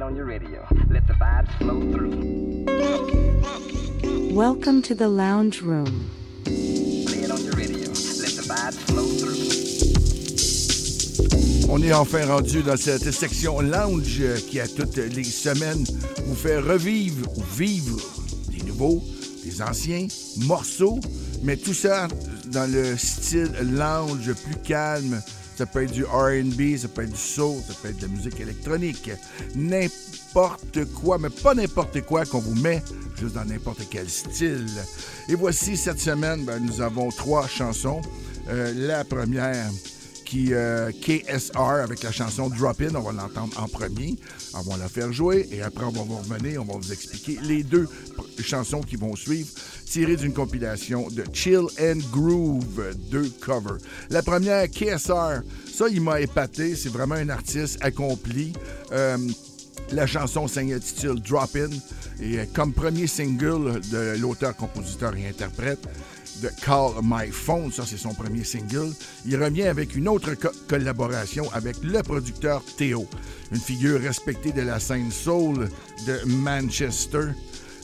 it on your radio. Let the vibes flow through. Welcome to the lounge room. Play it on your radio. Let the vibes flow through. On est enfin rendu dans cette section lounge qui, à toutes les semaines, vous fait revivre ou vivre des nouveaux, des anciens morceaux, mais tout ça dans le style lounge plus calme. Ça peut être du RB, ça peut être du soul, ça peut être de la musique électronique. N'importe quoi, mais pas n'importe quoi qu'on vous met juste dans n'importe quel style. Et voici cette semaine, ben, nous avons trois chansons. Euh, la première qui euh, KSR avec la chanson Drop In, on va l'entendre en premier, on va la faire jouer et après on va vous revenir, on va vous expliquer les deux chansons qui vont suivre tirées d'une compilation de Chill and Groove, deux covers. La première, KSR, ça il m'a épaté, c'est vraiment un artiste accompli. Euh, la chanson s'intitule Drop In et euh, comme premier single de l'auteur, compositeur et interprète de Call My Phone, ça c'est son premier single, il revient avec une autre co- collaboration avec le producteur Théo, une figure respectée de la scène soul de Manchester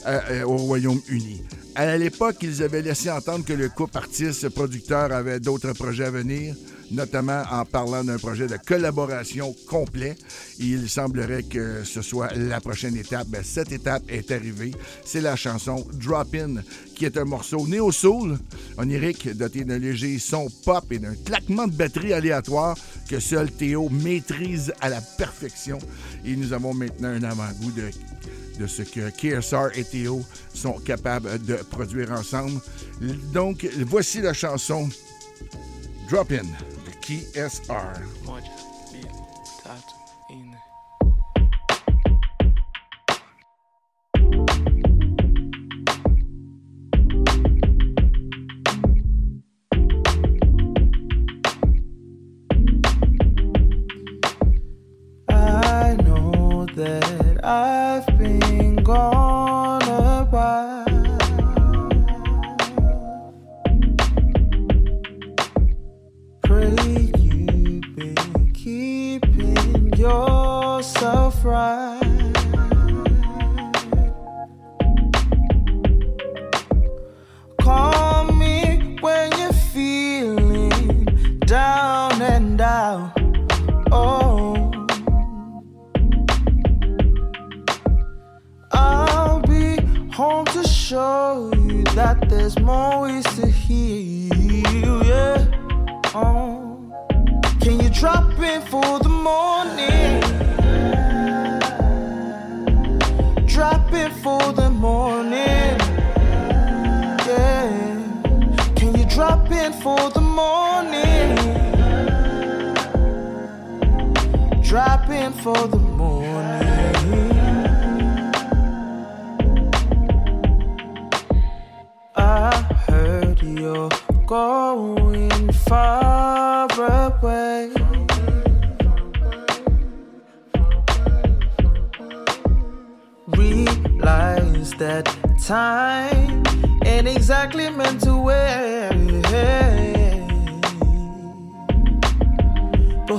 euh, euh, au Royaume-Uni. À l'époque, ils avaient laissé entendre que le couple artiste-producteur avait d'autres projets à venir, notamment en parlant d'un projet de collaboration complet. Il semblerait que ce soit la prochaine étape. Ben, cette étape est arrivée. C'est la chanson Drop In, qui est un morceau néo-soul, onirique, doté d'un léger son pop et d'un claquement de batterie aléatoire que seul Théo maîtrise à la perfection. Et nous avons maintenant un avant-goût de de ce que KSR et Théo sont capables de produire ensemble. Donc, voici la chanson Drop In de KSR.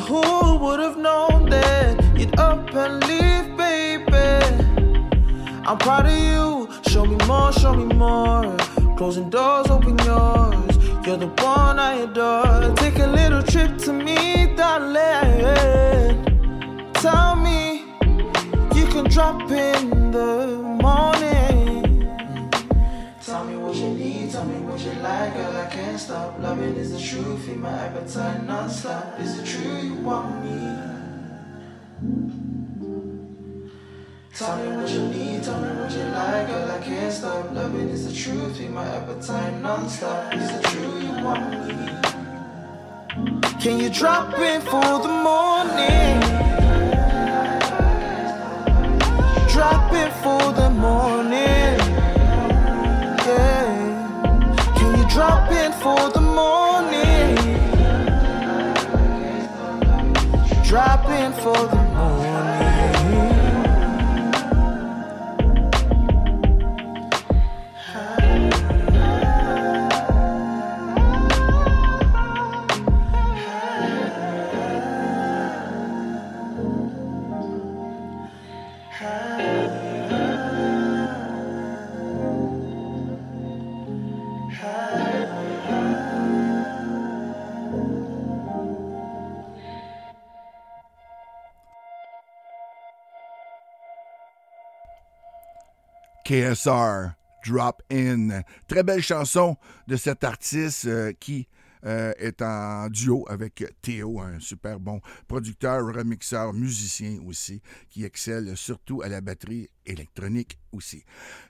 Who would have known that you'd up and leave, baby? I'm proud of you. Show me more, show me more. Closing doors, open yours. You're the one I adore. Take a little trip to me, darling. Tell me you can drop in the can't stop. Loving is the truth, feed my appetite non-stop. Is it true you want me? Tell me what you need, tell me what you like, girl. I can't stop. Loving is the truth, feed my appetite non-stop. Is it true you want me? Can you drop in for the morning? Drop in for the morning. For the morning? Drop in for the KSR, Drop In. Très belle chanson de cet artiste euh, qui euh, est en duo avec Théo, un super bon producteur, remixeur, musicien aussi, qui excelle surtout à la batterie électronique aussi.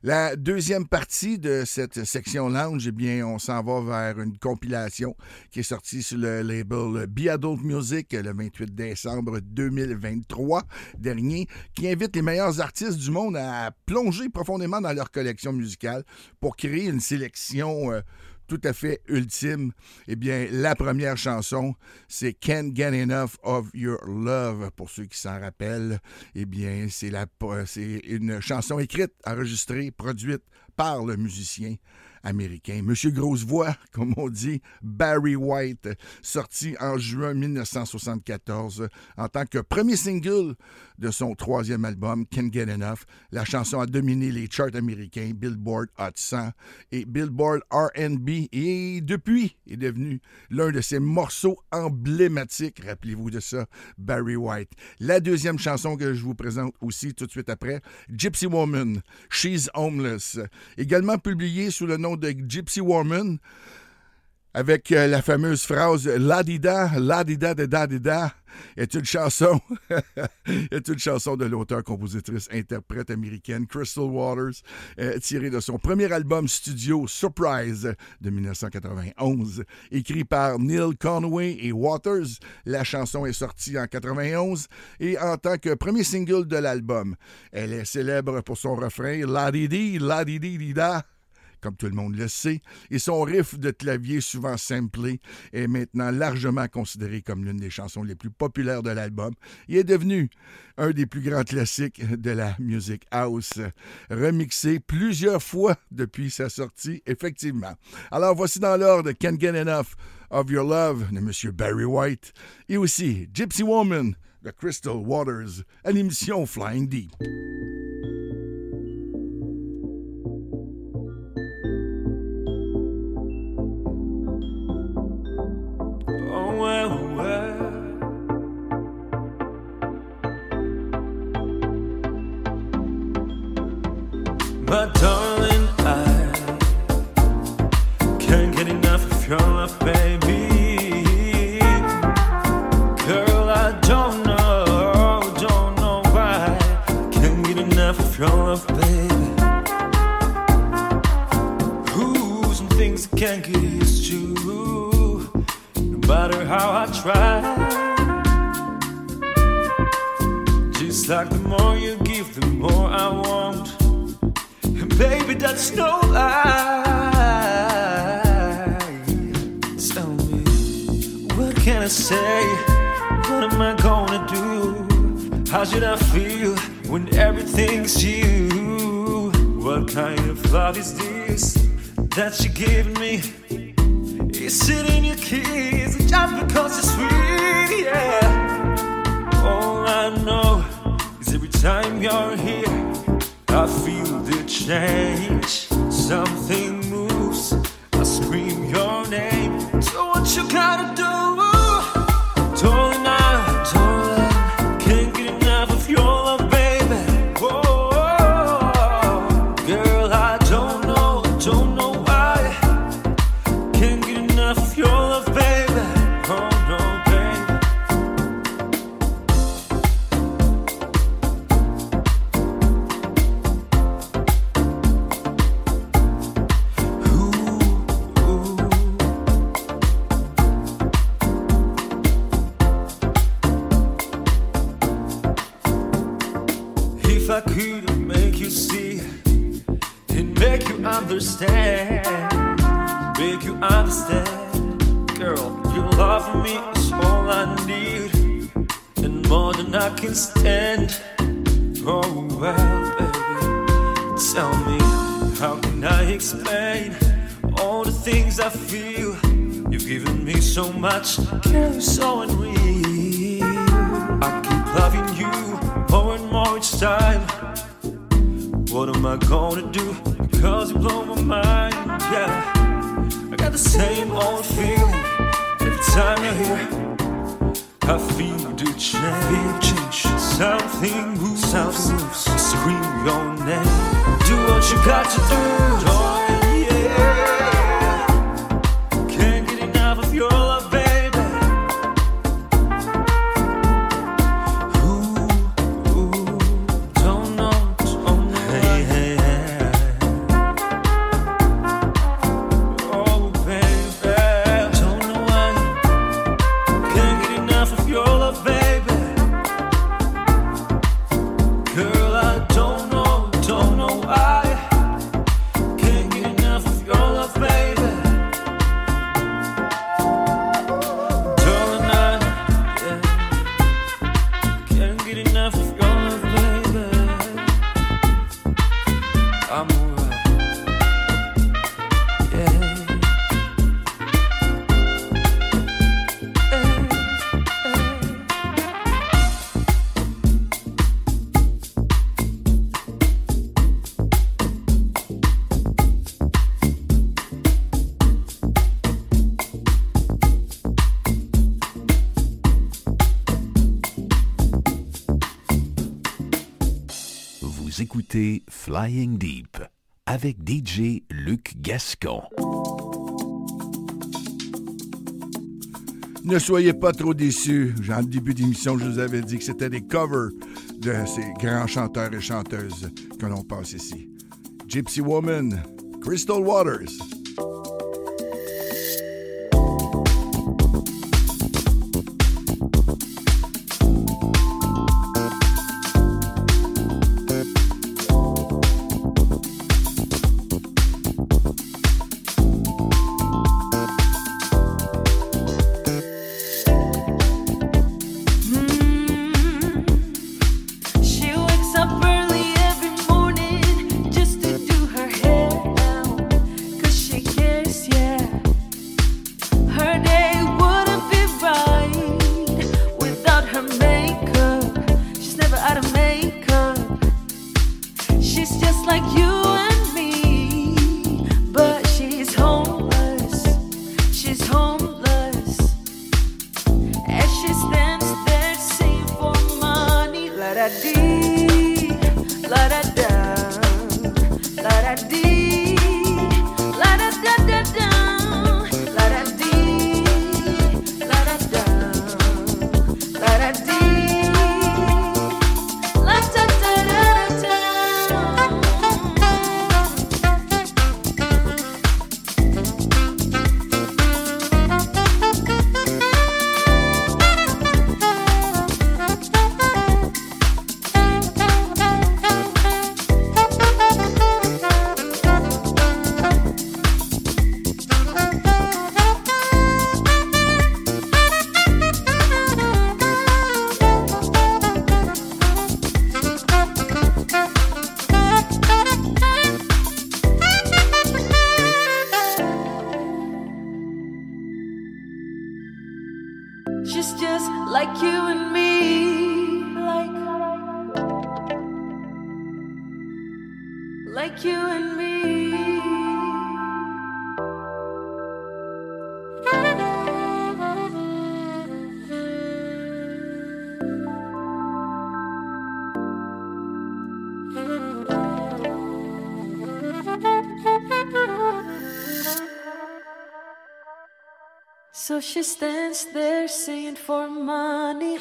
La deuxième partie de cette section lounge, eh bien, on s'en va vers une compilation qui est sortie sur le label Be Adult Music le 28 décembre 2023 dernier, qui invite les meilleurs artistes du monde à plonger profondément dans leur collection musicale pour créer une sélection euh, tout à fait ultime, eh bien, la première chanson, c'est Can't Get Enough of Your Love. Pour ceux qui s'en rappellent, eh bien, c'est, une chanson écrite, enregistrée, produite par le musicien américain. Monsieur Grosse Voix, comme on dit, Barry White, sorti en juin 1974 en tant que premier single de son troisième album, Can't Get Enough. La chanson a dominé les charts américains, Billboard Hot 100 et Billboard RB et depuis est devenu l'un de ses morceaux emblématiques. Rappelez-vous de ça, Barry White. La deuxième chanson que je vous présente aussi tout de suite après, Gypsy Woman, She's Homeless, également publiée sous le nom de Gypsy Woman avec euh, la fameuse phrase Ladida, Ladida de Dadida est une chanson, est une chanson de l'auteur, compositrice, interprète américaine Crystal Waters, euh, tirée de son premier album studio Surprise de 1991, écrit par Neil Conway et Waters. La chanson est sortie en 91 et en tant que premier single de l'album, elle est célèbre pour son refrain Ladidi, Ladidi Dida comme tout le monde le sait, et son riff de clavier souvent samplé est maintenant largement considéré comme l'une des chansons les plus populaires de l'album. Il est devenu un des plus grands classiques de la music house, remixé plusieurs fois depuis sa sortie, effectivement. Alors voici dans l'ordre Can't Get Enough of Your Love de M. Barry White et aussi Gypsy Woman de Crystal Waters à l'émission Flying Deep. How should I feel when everything's you? What kind of love is this that you give me? Is it in your kiss just because it's sweet? Yeah. All I know is every time you're here. I feel the change. Flying Deep avec DJ Luc Gascon. Ne soyez pas trop déçus. En début d'émission, je vous avais dit que c'était des covers de ces grands chanteurs et chanteuses que l'on passe ici. Gypsy Woman, Crystal Waters, she stands there singing for money.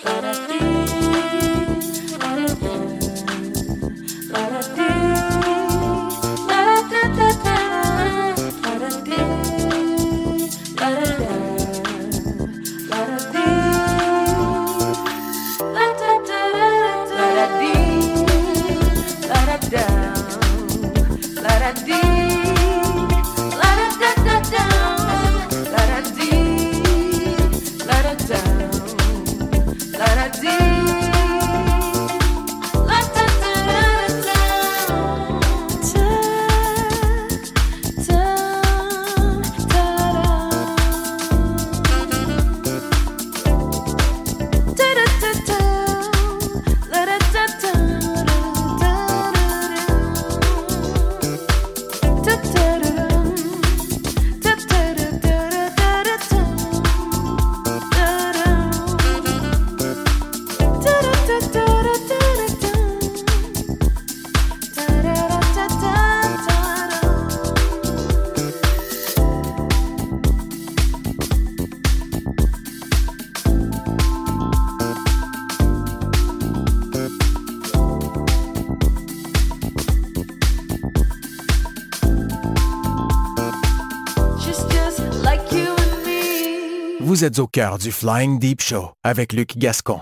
Vous êtes au cœur du Flying Deep Show avec Luc Gascon.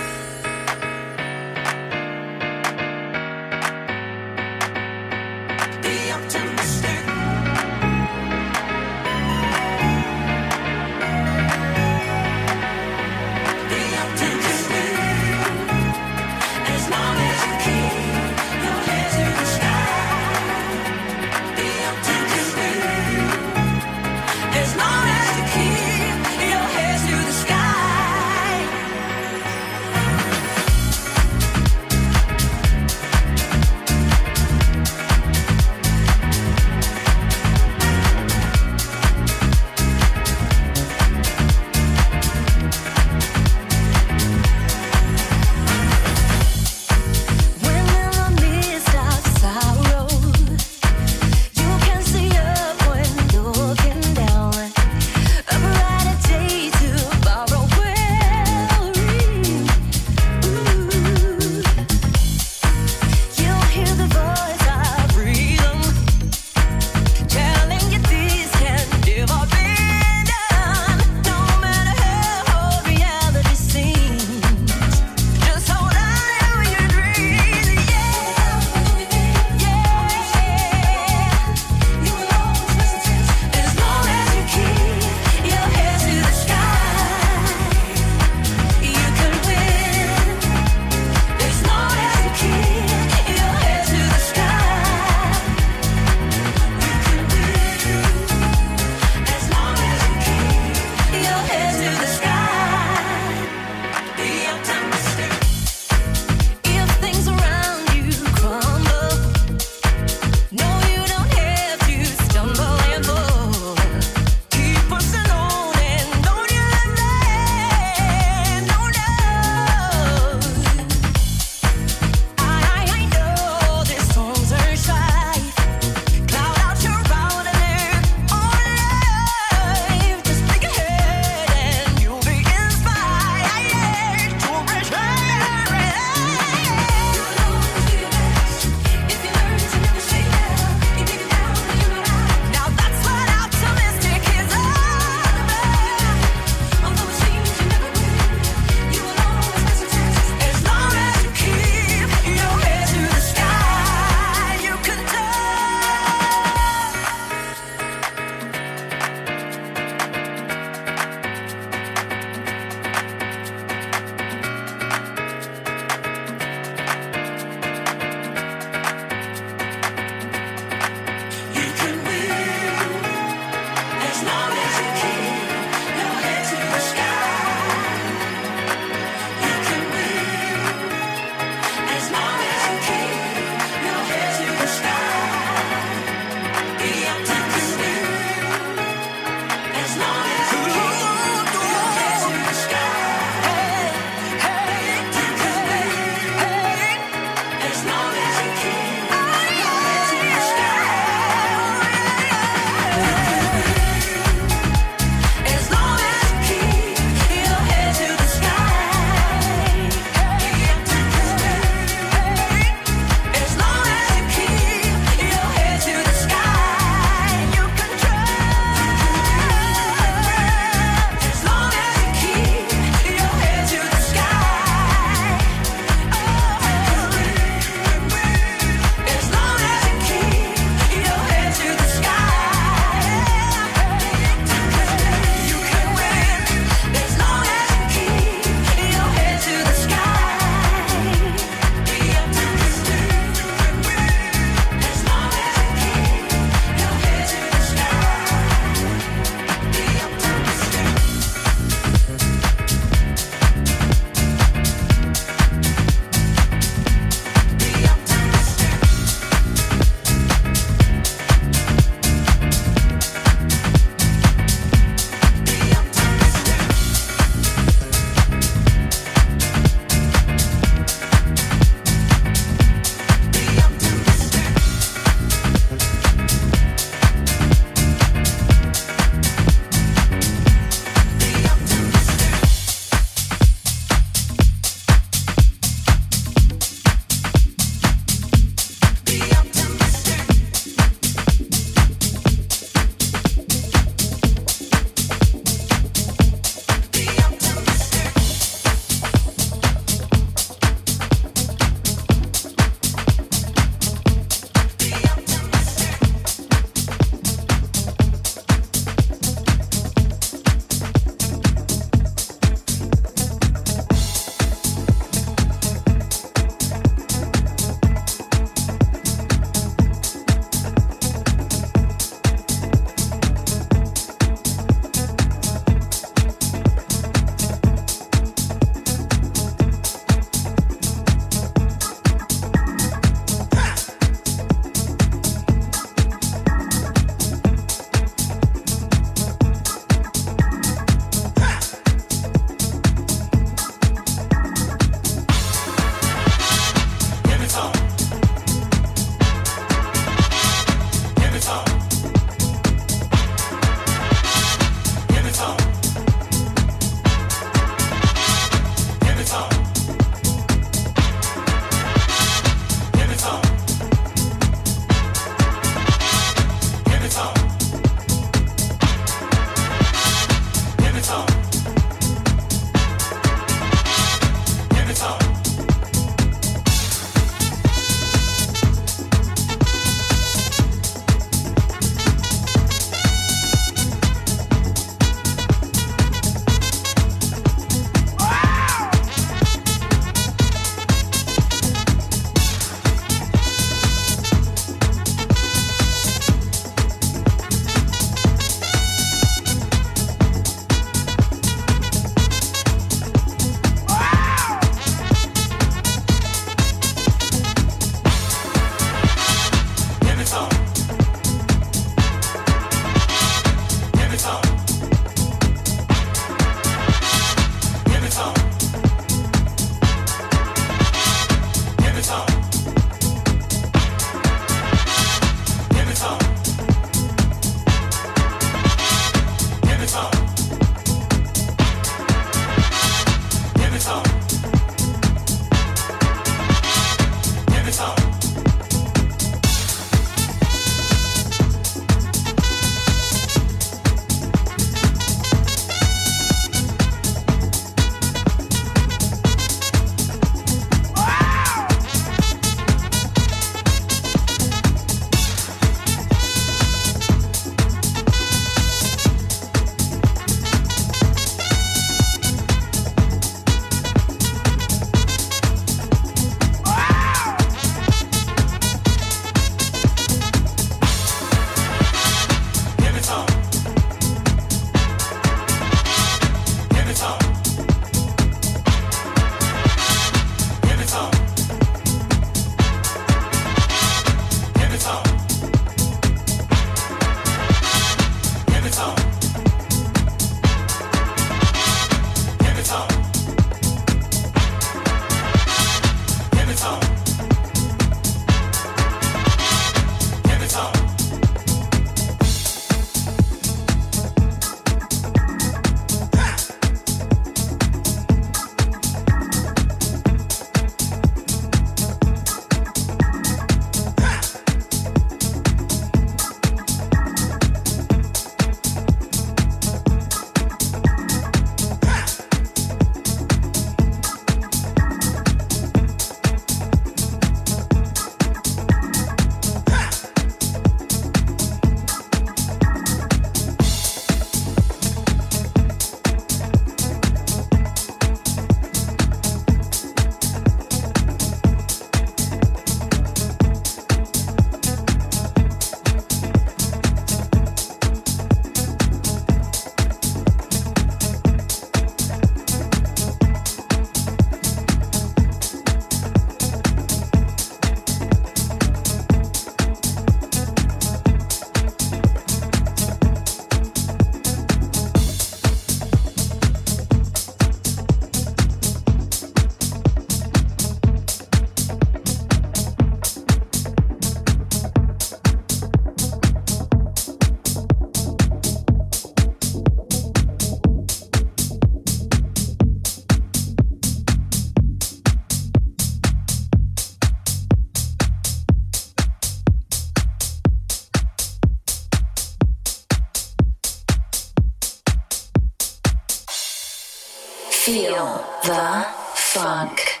The funk.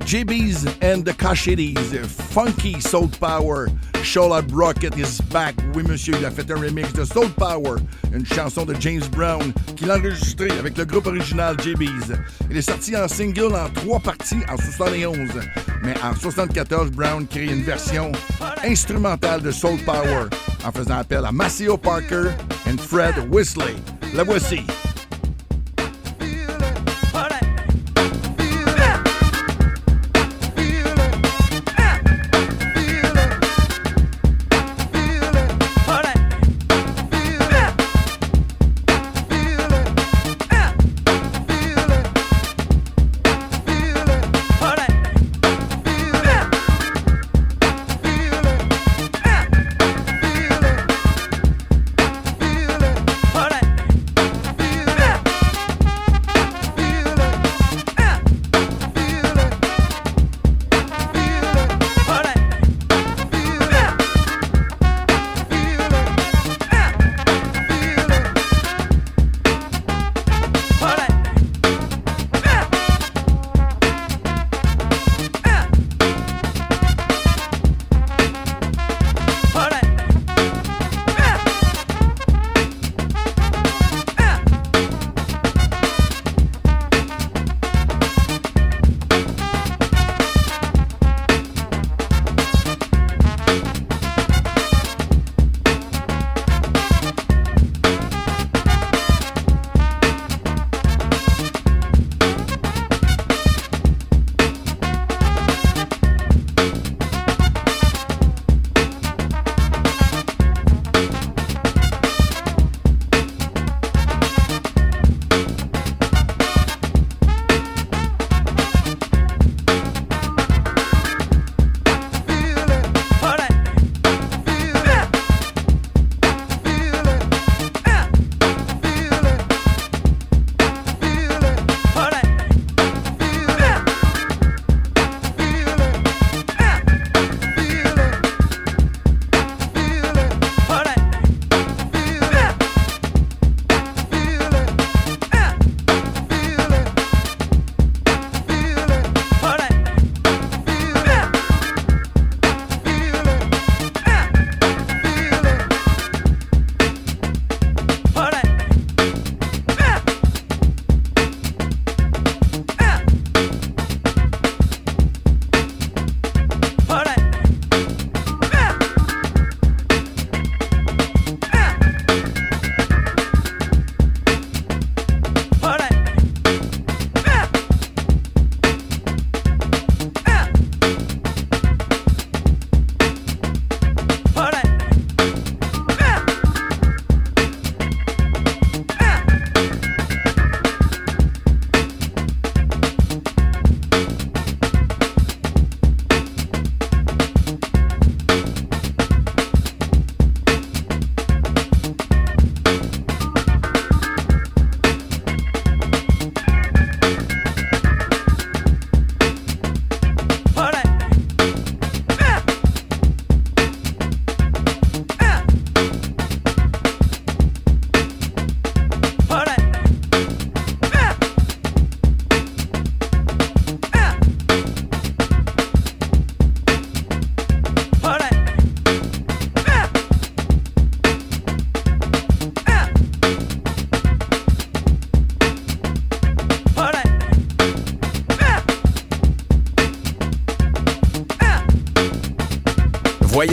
JB's and the Cochettes, Funky Soul Power. Charlotte Rocket is back. Oui, monsieur, il a fait un remix de Soul Power, une chanson de James Brown qu'il a enregistrée avec le groupe original JB's. Il est sorti en single en trois parties en 71, mais en 74, Brown crée une version instrumentale de Soul Power en faisant appel à Maceo Parker et Fred Whistler. La voici.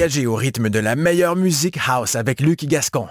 Au rythme de la meilleure musique house avec Luc Gascon.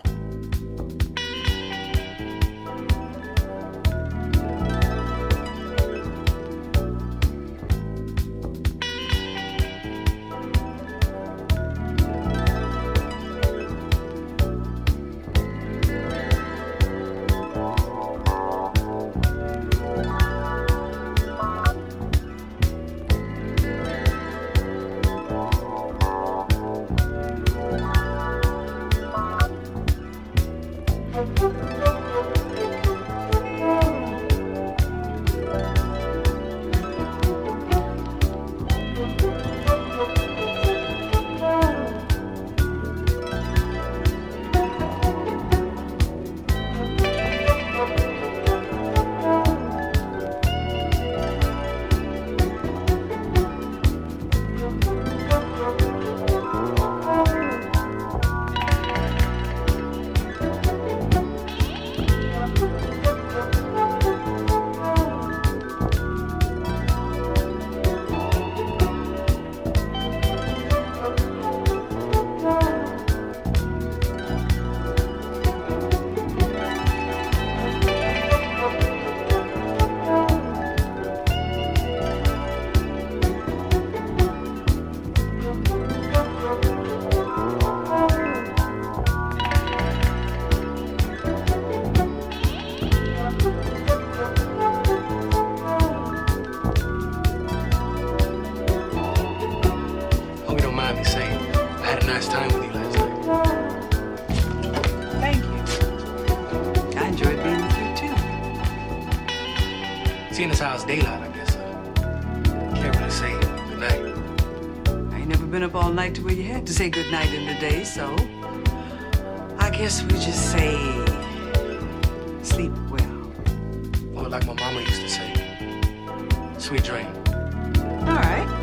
Been up all night to where you had to say goodnight in the day, so I guess we just say sleep well. Or like my mama used to say, sweet dream. All right.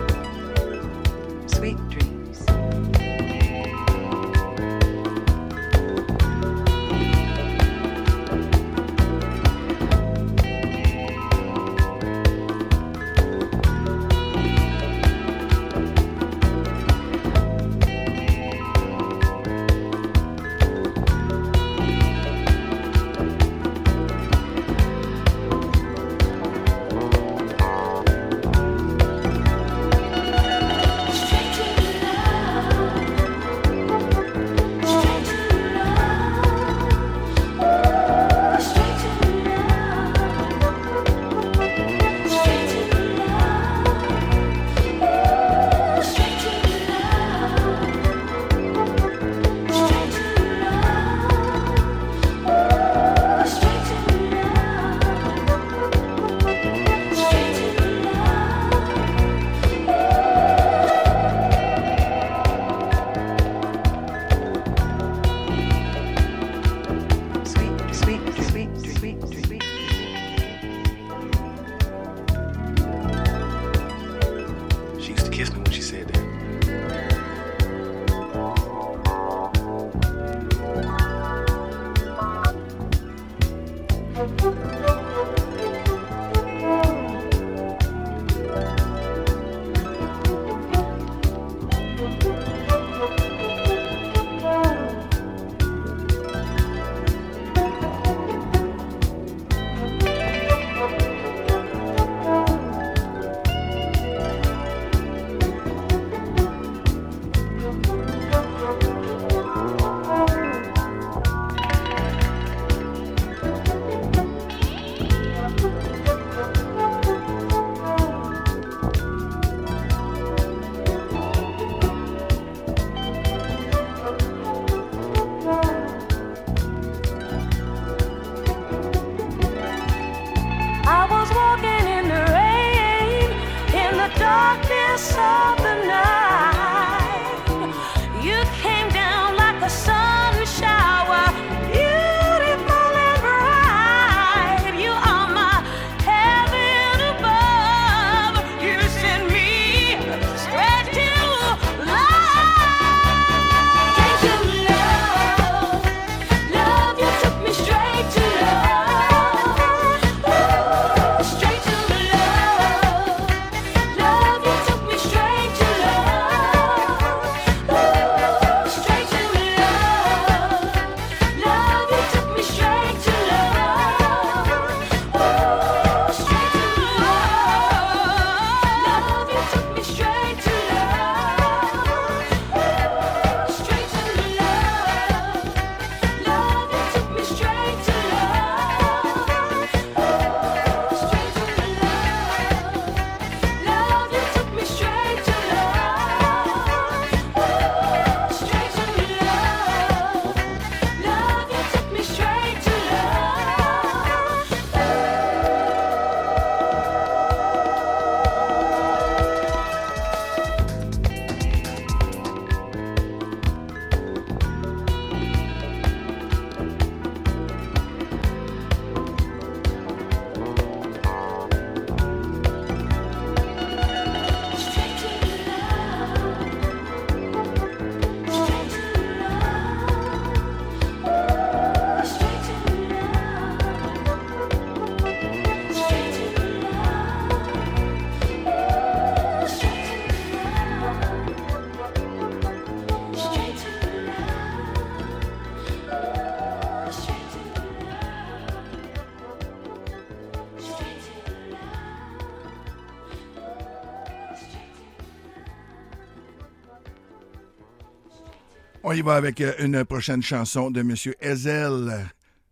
Y va avec euh, une prochaine chanson de M. Ezel.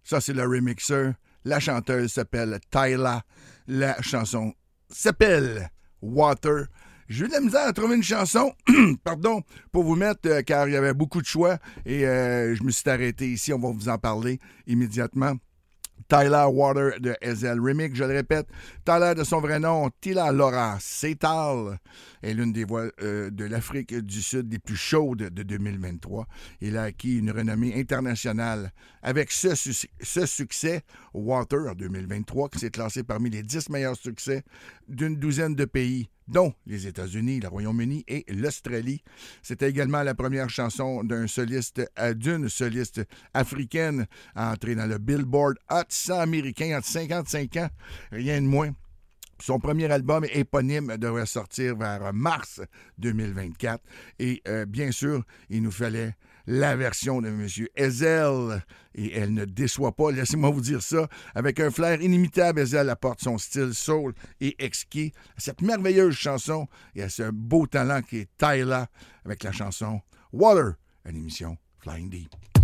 Ça, c'est le remixeur. La chanteuse s'appelle Tyla. La chanson s'appelle Water. J'ai eu de la misère à trouver une chanson, pardon, pour vous mettre, euh, car il y avait beaucoup de choix et euh, je me suis arrêté ici. On va vous en parler immédiatement. Tyler Water de Ezel Remix, je le répète. Tyler de son vrai nom, Tila Laura Setal, est l'une des voix euh, de l'Afrique du Sud les plus chaudes de 2023. Il a acquis une renommée internationale avec ce, su- ce succès, Water en 2023, qui s'est classé parmi les 10 meilleurs succès d'une douzaine de pays dont les États-Unis, le Royaume-Uni et l'Australie. C'était également la première chanson d'un soliste, euh, d'une soliste africaine à entrer dans le Billboard Hot 100 américain entre 55 ans, rien de moins. Son premier album éponyme devrait sortir vers mars 2024. Et euh, bien sûr, il nous fallait la version de M. Ezel. Et elle ne déçoit pas, laissez-moi vous dire ça. Avec un flair inimitable, Ezel apporte son style soul et exquis à cette merveilleuse chanson et à ce beau talent qui est Tyler avec la chanson Water, une émission Flying Deep.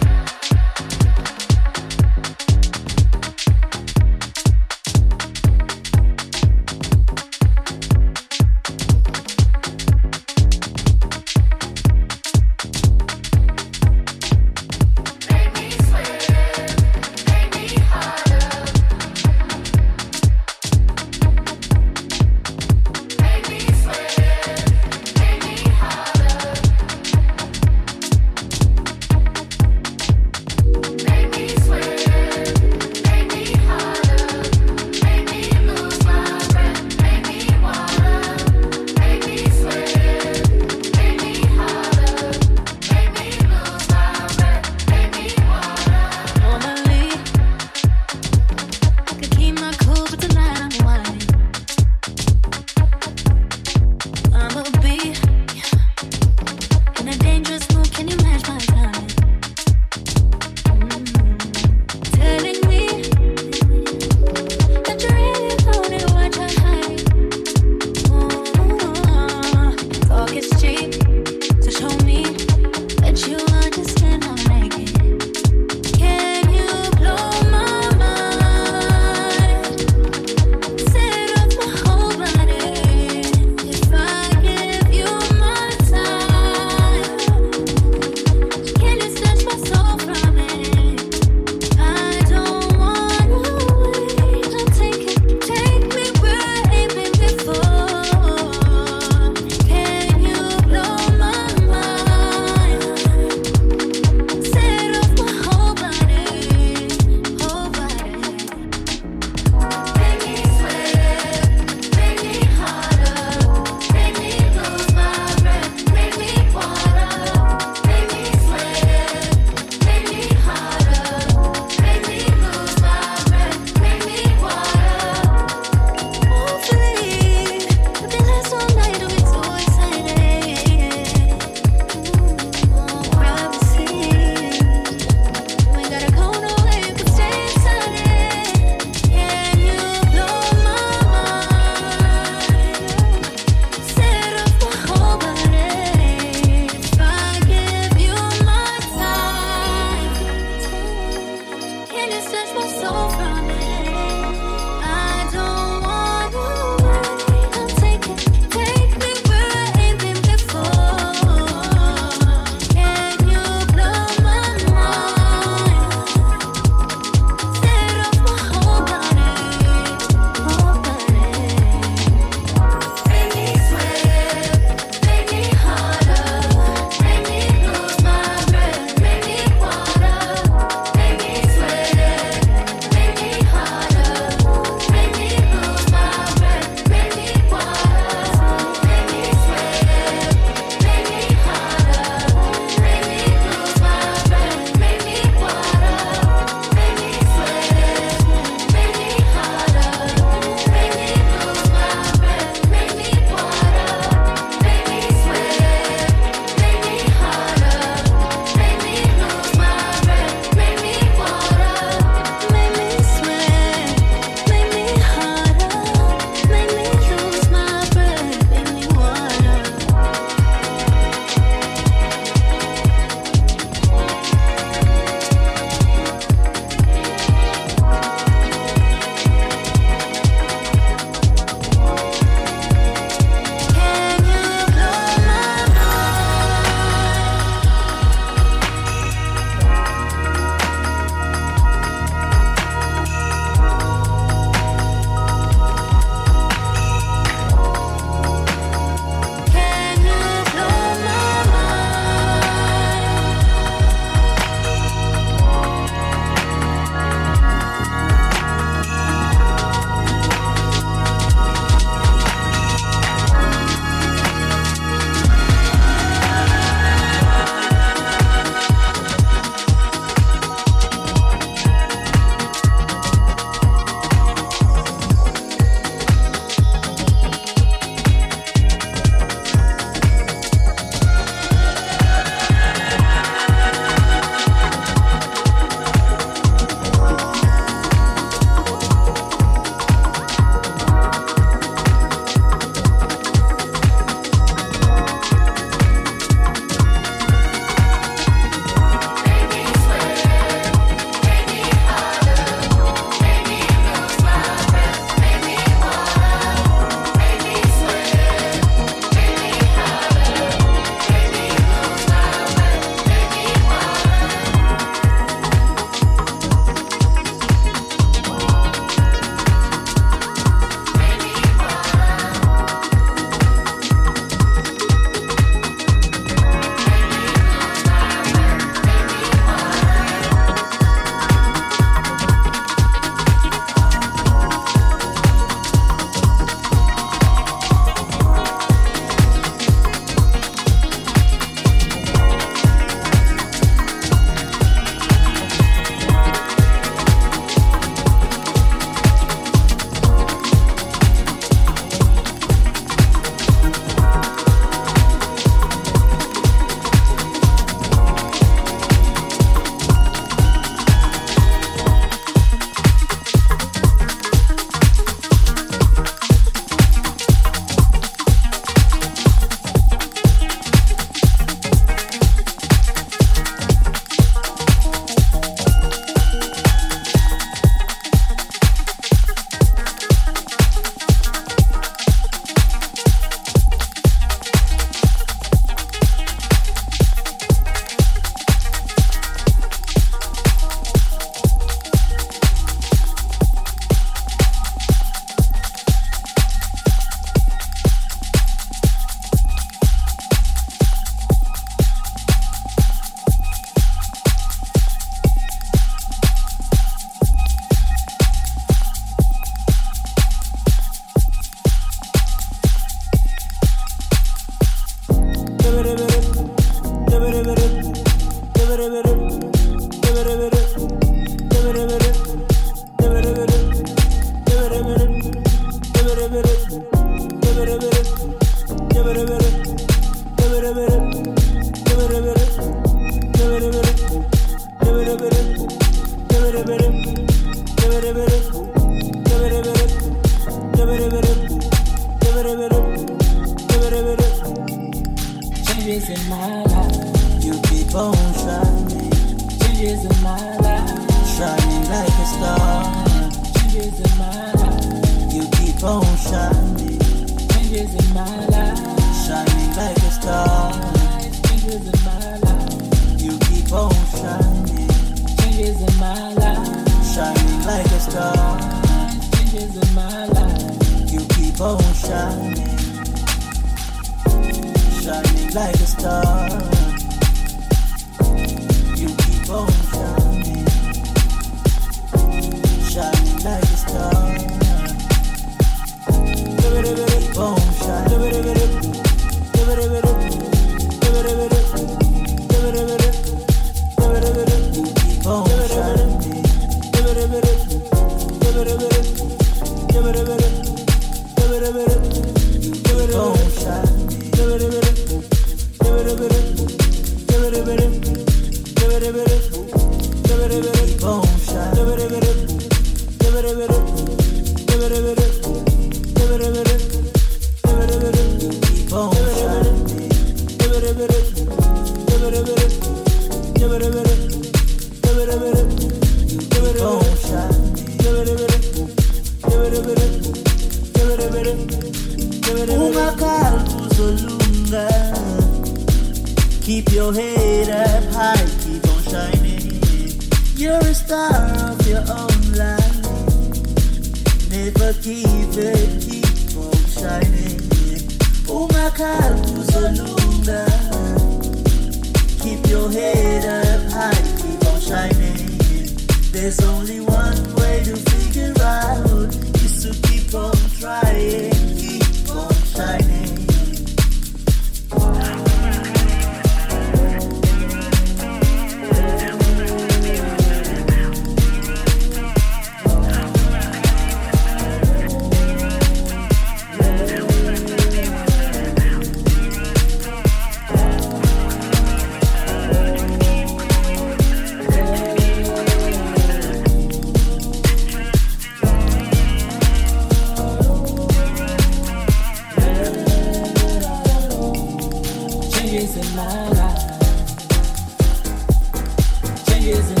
Is.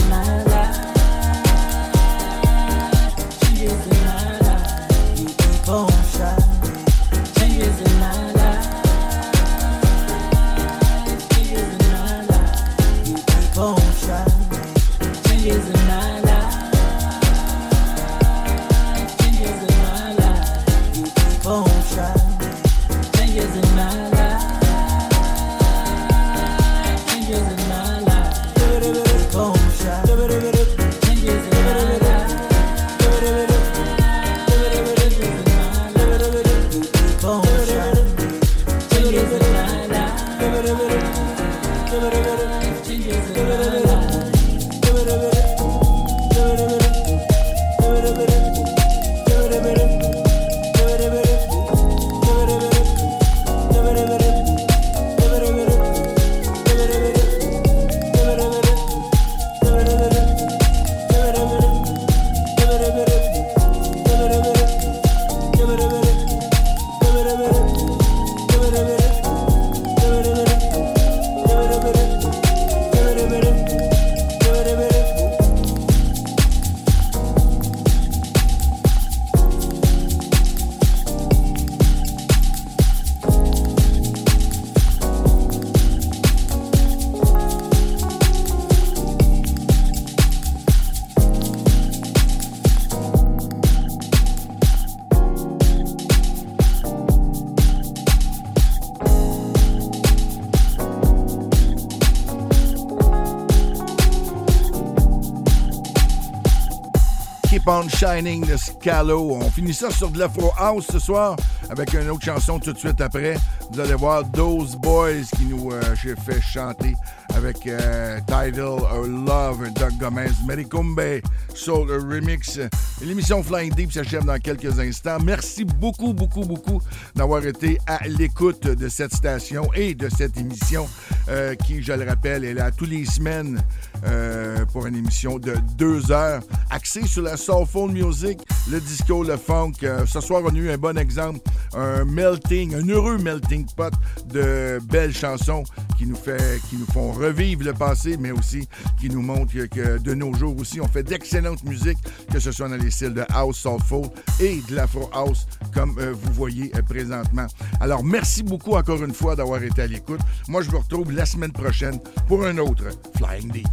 Shining de Scalo. On finit ça sur de l'Afro House ce soir avec une autre chanson tout de suite après. Vous allez voir Those Boys qui nous euh, fait chanter avec euh, Tidal Love, Doug Gomez, Mericumbe, Soul Remix. L'émission Flying Deep s'achève dans quelques instants. Merci beaucoup, beaucoup, beaucoup d'avoir été à l'écoute de cette station et de cette émission euh, qui, je le rappelle, est là tous les semaines euh, pour une émission de deux heures axée sur la soulful music, le disco, le funk. Euh, ce soir, on a eu un bon exemple un melting, un heureux melting pot de belles chansons qui nous, fait, qui nous font revivre le passé, mais aussi qui nous montrent que, de nos jours aussi, on fait d'excellente musique, que ce soit dans les styles de house, soulful et de l'afro house, comme euh, vous voyez euh, présentement. Alors, merci beaucoup encore une fois d'avoir été à l'écoute. Moi, je vous retrouve la semaine prochaine pour un autre Flying Deep.